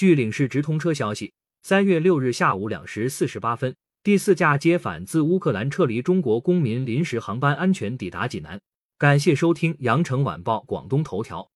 据领事直通车消息，三月六日下午两时四十八分，第四架接返自乌克兰撤离中国公民临时航班安全抵达济南。感谢收听羊城晚报广东头条。